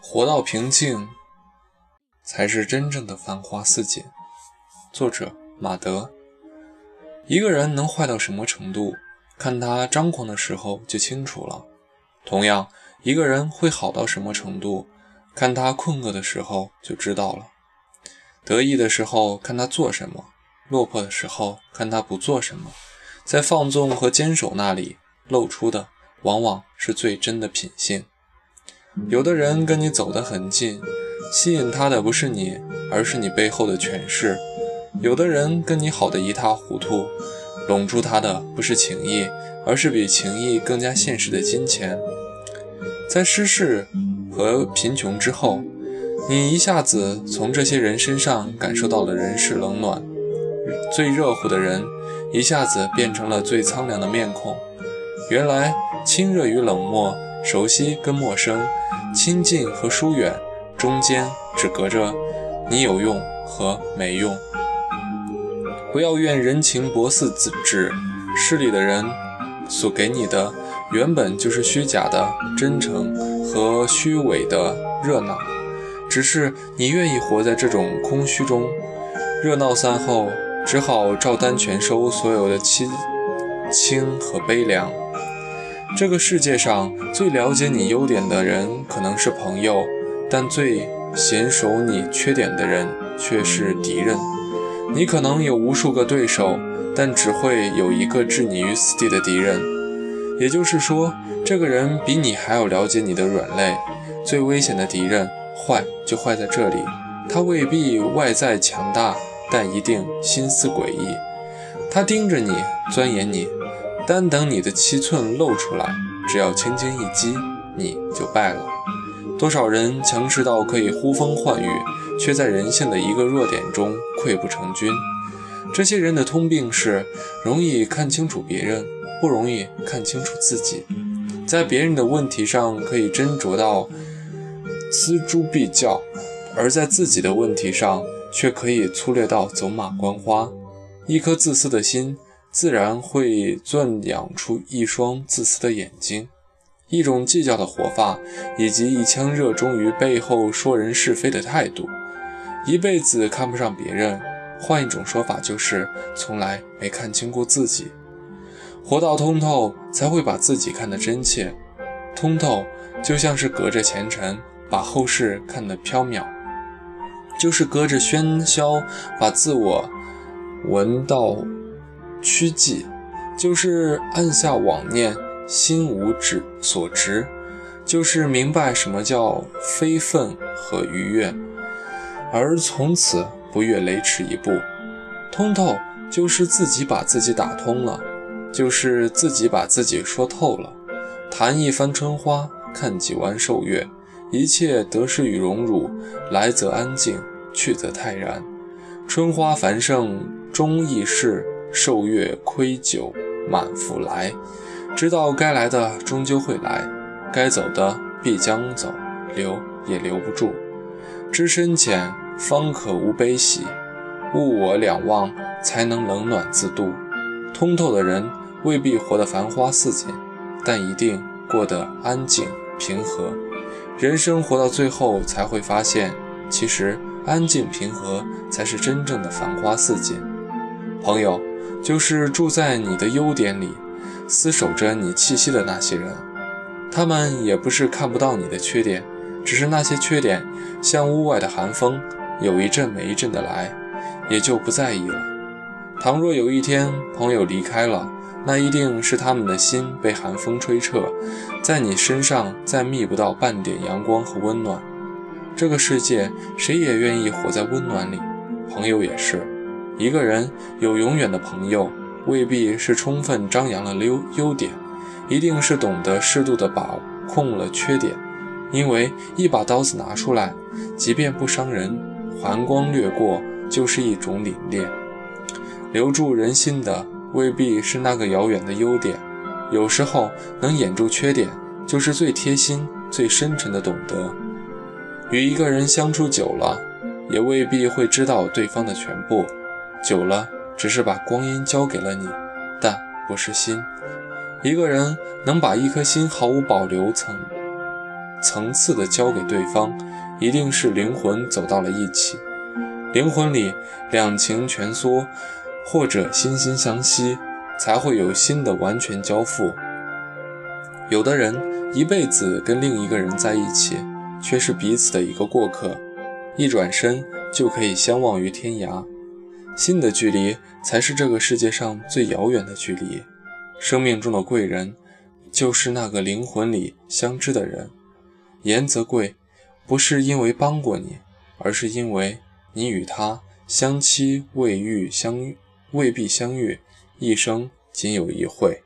活到平静，才是真正的繁花似锦。作者：马德。一个人能坏到什么程度，看他张狂的时候就清楚了。同样，一个人会好到什么程度，看他困饿的时候就知道了。得意的时候看他做什么，落魄的时候看他不做什么。在放纵和坚守那里露出的，往往是最真的品性。有的人跟你走得很近，吸引他的不是你，而是你背后的权势；有的人跟你好的一塌糊涂，笼住他的不是情谊，而是比情谊更加现实的金钱。在失势和贫穷之后，你一下子从这些人身上感受到了人世冷暖，最热乎的人一下子变成了最苍凉的面孔。原来亲热与冷漠。熟悉跟陌生，亲近和疏远，中间只隔着你有用和没用。不要怨人情薄似纸，势利的人所给你的原本就是虚假的真诚和虚伪的热闹，只是你愿意活在这种空虚中。热闹散后，只好照单全收所有的凄轻和悲凉。这个世界上最了解你优点的人可能是朋友，但最娴熟你缺点的人却是敌人。你可能有无数个对手，但只会有一个置你于死地的敌人。也就是说，这个人比你还要了解你的软肋。最危险的敌人，坏就坏在这里。他未必外在强大，但一定心思诡异。他盯着你，钻研你。单等你的七寸露出来，只要轻轻一击，你就败了。多少人强势到可以呼风唤雨，却在人性的一个弱点中溃不成军。这些人的通病是容易看清楚别人，不容易看清楚自己。在别人的问题上可以斟酌到锱铢必较，而在自己的问题上却可以粗略到走马观花。一颗自私的心。自然会钻养出一双自私的眼睛，一种计较的活法，以及一腔热衷于背后说人是非的态度。一辈子看不上别人，换一种说法就是从来没看清过自己。活到通透，才会把自己看得真切。通透就像是隔着前尘，把后事看得缥缈；就是隔着喧嚣，把自我闻到。曲迹，就是按下妄念，心无止所执，就是明白什么叫非分和愉悦，而从此不越雷池一步。通透就是自己把自己打通了，就是自己把自己说透了。谈一番春花，看几弯瘦月，一切得失与荣辱，来则安静，去则泰然。春花繁盛终易逝。受月亏酒满腹来，知道该来的终究会来，该走的必将走，留也留不住。知深浅方可无悲喜，物我两忘才能冷暖自度。通透的人未必活得繁花似锦，但一定过得安静平和。人生活到最后才会发现，其实安静平和才是真正的繁花似锦。朋友。就是住在你的优点里，厮守着你气息的那些人，他们也不是看不到你的缺点，只是那些缺点像屋外的寒风，有一阵没一阵的来，也就不在意了。倘若有一天朋友离开了，那一定是他们的心被寒风吹彻，在你身上再觅不到半点阳光和温暖。这个世界，谁也愿意活在温暖里，朋友也是。一个人有永远的朋友，未必是充分张扬了优优点，一定是懂得适度的把控了缺点。因为一把刀子拿出来，即便不伤人，寒光掠过就是一种凛冽。留住人心的未必是那个遥远的优点，有时候能掩住缺点，就是最贴心、最深沉的懂得。与一个人相处久了，也未必会知道对方的全部。久了，只是把光阴交给了你，但不是心。一个人能把一颗心毫无保留层层次的交给对方，一定是灵魂走到了一起，灵魂里两情蜷缩，或者心心相惜，才会有心的完全交付。有的人一辈子跟另一个人在一起，却是彼此的一个过客，一转身就可以相忘于天涯。心的距离才是这个世界上最遥远的距离。生命中的贵人，就是那个灵魂里相知的人。言则贵，不是因为帮过你，而是因为你与他相期未遇相遇，未必相遇，一生仅有一会。